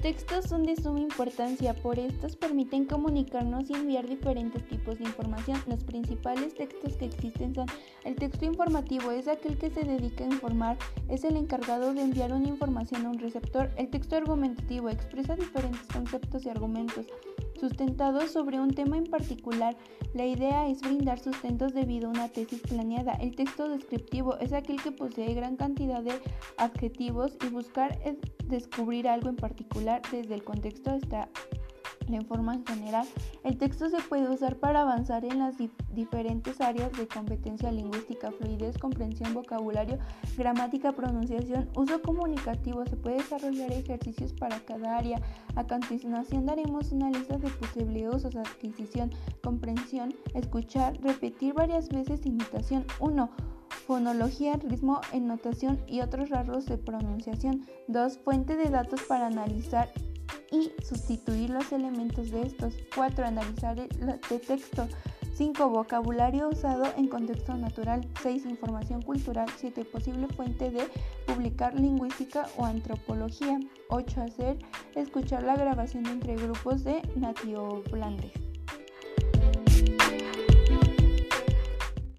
textos son de suma importancia, por estos permiten comunicarnos y enviar diferentes tipos de información. Los principales textos que existen son el texto informativo, es aquel que se dedica a informar, es el encargado de enviar una información a un receptor. El texto argumentativo expresa diferentes conceptos y argumentos sustentados sobre un tema en particular. La idea es brindar sustentos debido a una tesis planeada. El texto descriptivo es aquel que posee gran cantidad de adjetivos y buscar descubrir algo en particular desde el contexto está la forma en general. El texto se puede usar para avanzar en las diferentes áreas de competencia lingüística, fluidez, comprensión, vocabulario, gramática, pronunciación, uso comunicativo. Se puede desarrollar ejercicios para cada área. A continuación daremos una lista de posibles usos, adquisición, comprensión, escuchar, repetir varias veces, imitación. 1 fonología, ritmo, ennotación y otros rasgos de pronunciación. 2. Fuente de datos para analizar y sustituir los elementos de estos. 4. Analizar el texto. 5. Vocabulario usado en contexto natural. 6. Información cultural. 7. Posible fuente de publicar lingüística o antropología. 8. Hacer escuchar la grabación entre grupos de nativohablantes.